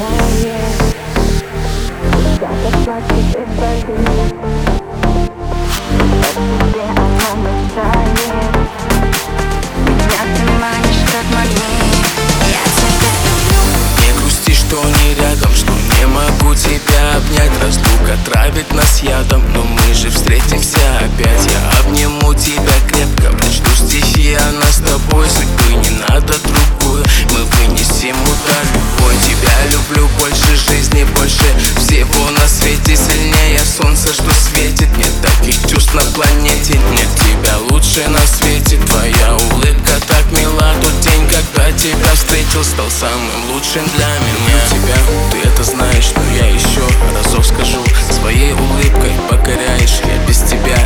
мечтает Когда плачет и болит О тебе оно мечтает Меня ты манишь как магнит Я тебя люблю Не грусти, что не рядом, что не могу тебя обнять. Разлука травит нас ядом, но мы же встретимся опять. Я обниму тебя крепко, прочту стихи о нас с тобой Судьбы не надо другую, лучше на свете, твоя улыбка так мила. Тот день, когда тебя встретил, стал самым лучшим для меня. Тебя, ты это знаешь, но я еще разок скажу. Своей улыбкой покоряешь, я без тебя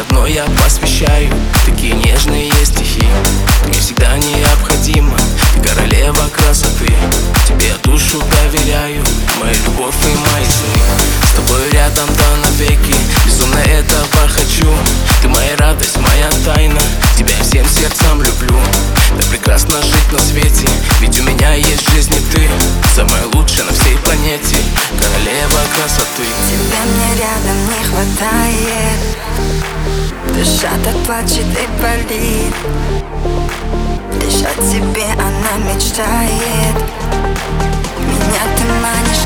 одно я посвящаю, такие нежные стихи. Мне всегда необходима, ты королева красоты. Тебе душу доверяю, моя любовь и мои сны. С тобой рядом да навеки, безумно этого хочу. Ты моя радость, моя тайна, тебя всем сердцем люблю. Так прекрасно жить на свете, ведь у меня есть в жизни ты. Самая лучшая на всей планете, королева красоты. Тебя мне рядом не хватает Душа так плачет и болит. Лишь о тебе она мечтает. Меня ты манишь